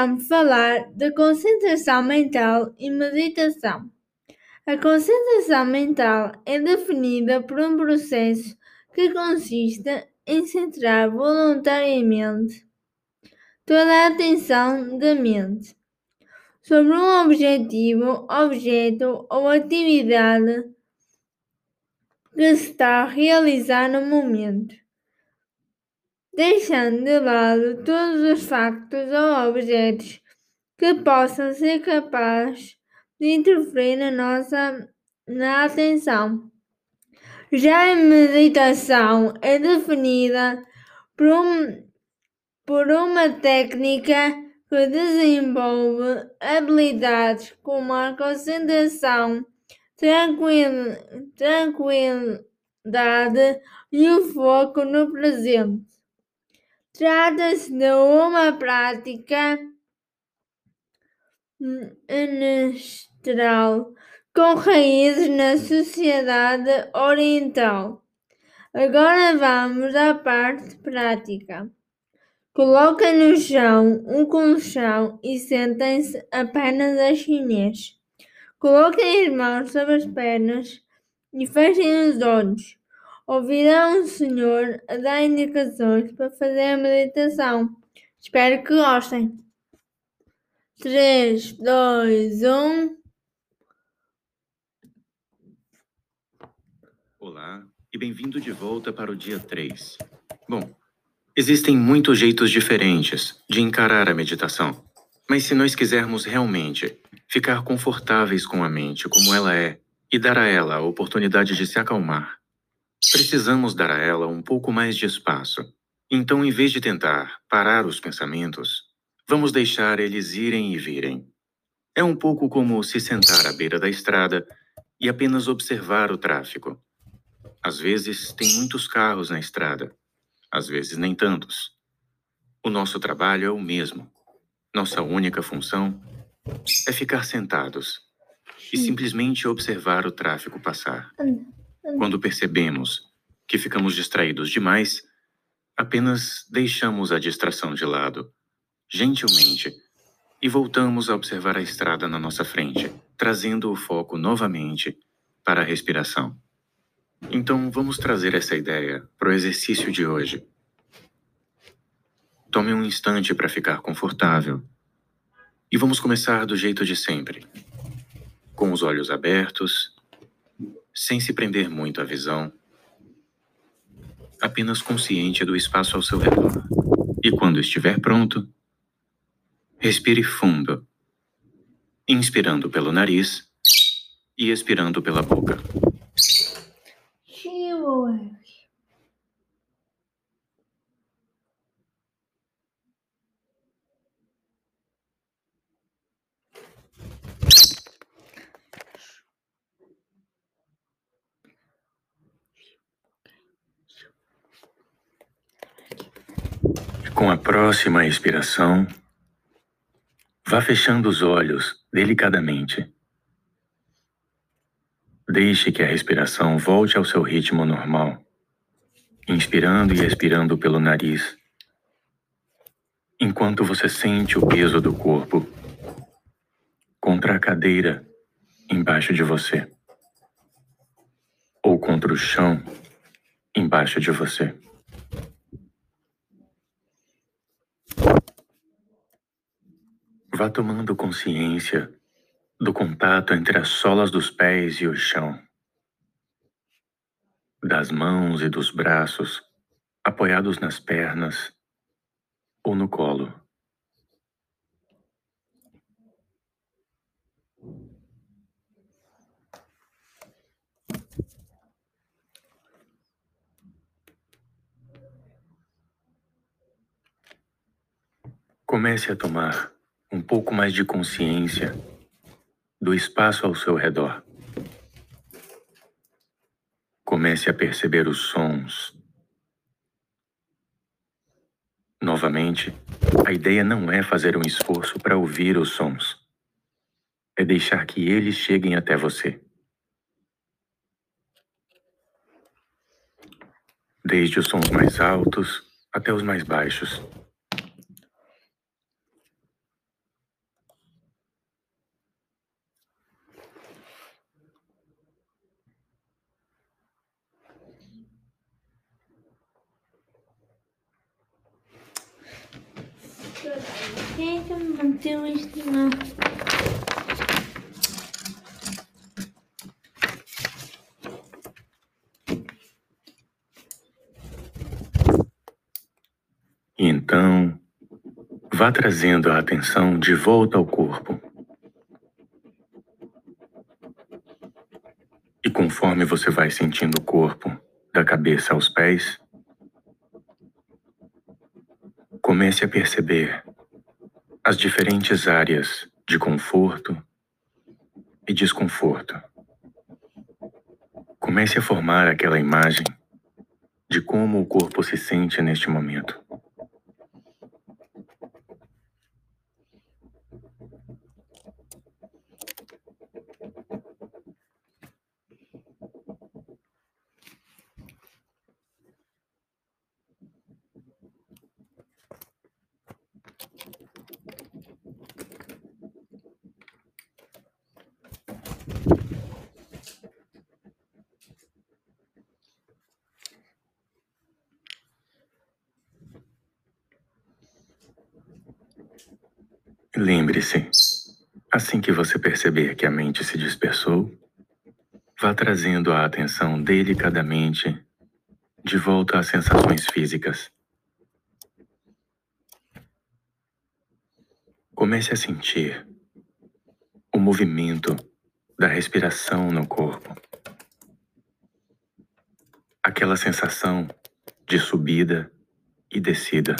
vamos falar de concentração mental e meditação. A concentração mental é definida por um processo que consiste em centrar voluntariamente toda a atenção da mente sobre um objetivo, objeto ou atividade que se está a realizar no momento, deixando de lado todos os factos ou objetos que possam ser capazes de interferir na nossa na atenção. Já a meditação é definida por, um, por uma técnica que desenvolve habilidades como a concentração, tranquil, tranquilidade e o foco no presente. Trata-se de uma prática ancestral com raízes na sociedade oriental. Agora vamos à parte prática. Coloquem no chão um colchão e sentem-se apenas a chinês. Coloquem as mãos sobre as pernas e fechem os olhos. Ouvirão o Senhor a dar indicações para fazer a meditação. Espero que gostem. 3, 2, 1. Olá e bem-vindo de volta para o dia 3. Bom, Existem muitos jeitos diferentes de encarar a meditação, mas se nós quisermos realmente ficar confortáveis com a mente como ela é e dar a ela a oportunidade de se acalmar, precisamos dar a ela um pouco mais de espaço. Então, em vez de tentar parar os pensamentos, vamos deixar eles irem e virem. É um pouco como se sentar à beira da estrada e apenas observar o tráfego. Às vezes, tem muitos carros na estrada às vezes nem tantos. O nosso trabalho é o mesmo. Nossa única função é ficar sentados e simplesmente observar o tráfego passar. Quando percebemos que ficamos distraídos demais, apenas deixamos a distração de lado, gentilmente, e voltamos a observar a estrada na nossa frente, trazendo o foco novamente para a respiração. Então, vamos trazer essa ideia para o exercício de hoje. Tome um instante para ficar confortável. E vamos começar do jeito de sempre. Com os olhos abertos, sem se prender muito à visão, apenas consciente do espaço ao seu redor. E quando estiver pronto, respire fundo, inspirando pelo nariz e expirando pela boca. Com a próxima expiração, vá fechando os olhos delicadamente. Deixe que a respiração volte ao seu ritmo normal, inspirando e expirando pelo nariz, enquanto você sente o peso do corpo contra a cadeira embaixo de você ou contra o chão embaixo de você. Vá tomando consciência do contato entre as solas dos pés e o chão, das mãos e dos braços apoiados nas pernas ou no colo. Comece a tomar um pouco mais de consciência do espaço ao seu redor. Comece a perceber os sons. Novamente, a ideia não é fazer um esforço para ouvir os sons. É deixar que eles cheguem até você. Desde os sons mais altos até os mais baixos. Que eu? Então, vá trazendo a atenção de volta ao corpo. E conforme você vai sentindo o corpo, da cabeça aos pés, comece a perceber as diferentes áreas de conforto e desconforto. Comece a formar aquela imagem de como o corpo se sente neste momento. Lembre-se, assim que você perceber que a mente se dispersou, vá trazendo a atenção delicadamente de volta às sensações físicas. Comece a sentir o movimento da respiração no corpo. Aquela sensação de subida e descida.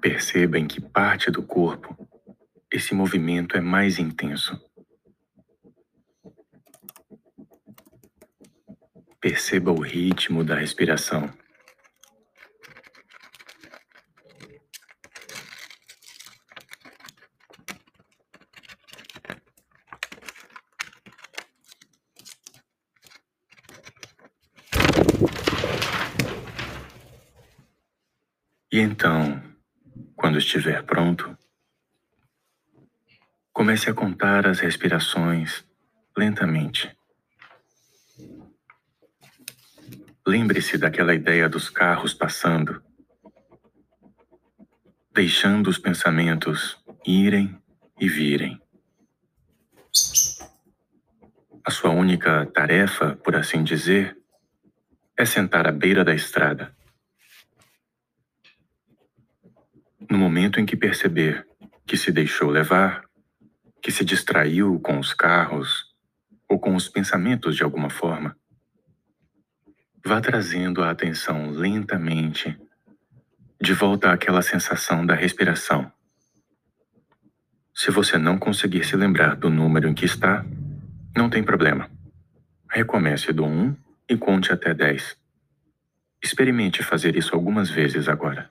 Perceba em que parte do corpo esse movimento é mais intenso. Perceba o ritmo da respiração. E então, quando estiver pronto, comece a contar as respirações lentamente. Lembre-se daquela ideia dos carros passando, deixando os pensamentos irem e virem. A sua única tarefa, por assim dizer, é sentar à beira da estrada No momento em que perceber que se deixou levar, que se distraiu com os carros ou com os pensamentos de alguma forma, vá trazendo a atenção lentamente de volta àquela sensação da respiração. Se você não conseguir se lembrar do número em que está, não tem problema. Recomece do 1 e conte até 10. Experimente fazer isso algumas vezes agora.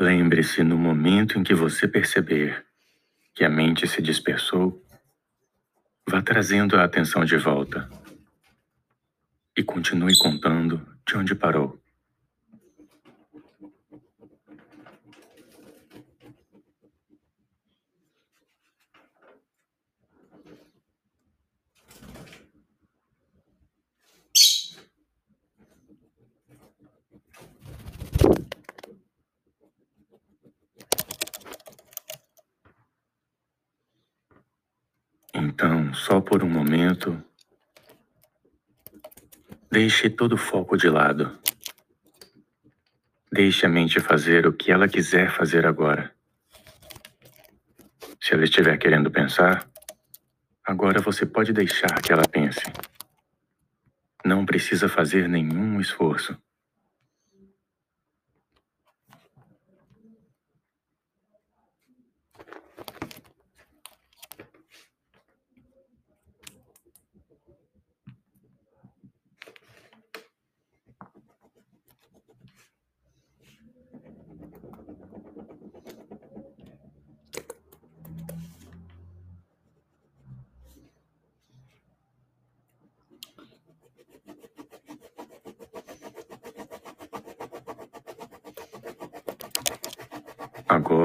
Lembre-se no momento em que você perceber que a mente se dispersou, vá trazendo a atenção de volta e continue contando de onde parou. Então, só por um momento, deixe todo o foco de lado. Deixe a mente fazer o que ela quiser fazer agora. Se ela estiver querendo pensar, agora você pode deixar que ela pense. Não precisa fazer nenhum esforço.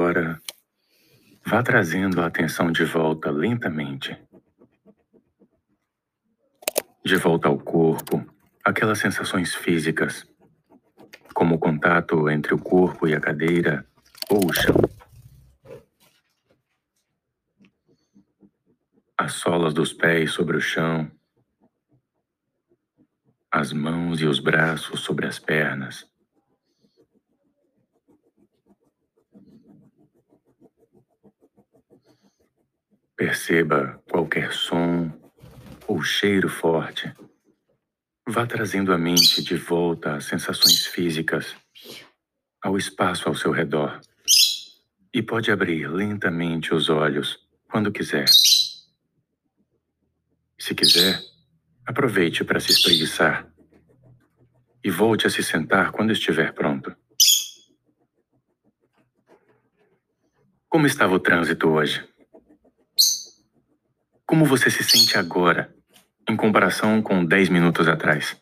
Agora, vá trazendo a atenção de volta lentamente. De volta ao corpo, aquelas sensações físicas, como o contato entre o corpo e a cadeira ou o chão. As solas dos pés sobre o chão, as mãos e os braços sobre as pernas. Perceba qualquer som ou cheiro forte. Vá trazendo a mente de volta às sensações físicas, ao espaço ao seu redor. E pode abrir lentamente os olhos quando quiser. Se quiser, aproveite para se espreguiçar e volte a se sentar quando estiver pronto. Como estava o trânsito hoje? Como você se sente agora, em comparação com 10 minutos atrás?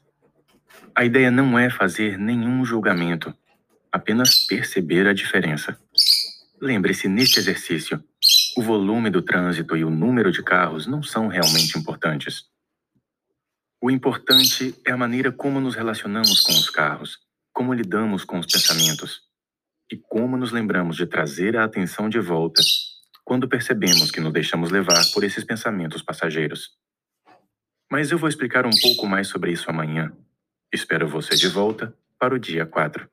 A ideia não é fazer nenhum julgamento, apenas perceber a diferença. Lembre-se, neste exercício, o volume do trânsito e o número de carros não são realmente importantes. O importante é a maneira como nos relacionamos com os carros, como lidamos com os pensamentos e como nos lembramos de trazer a atenção de volta quando percebemos que nos deixamos levar por esses pensamentos passageiros. Mas eu vou explicar um pouco mais sobre isso amanhã. Espero você de volta para o dia 4.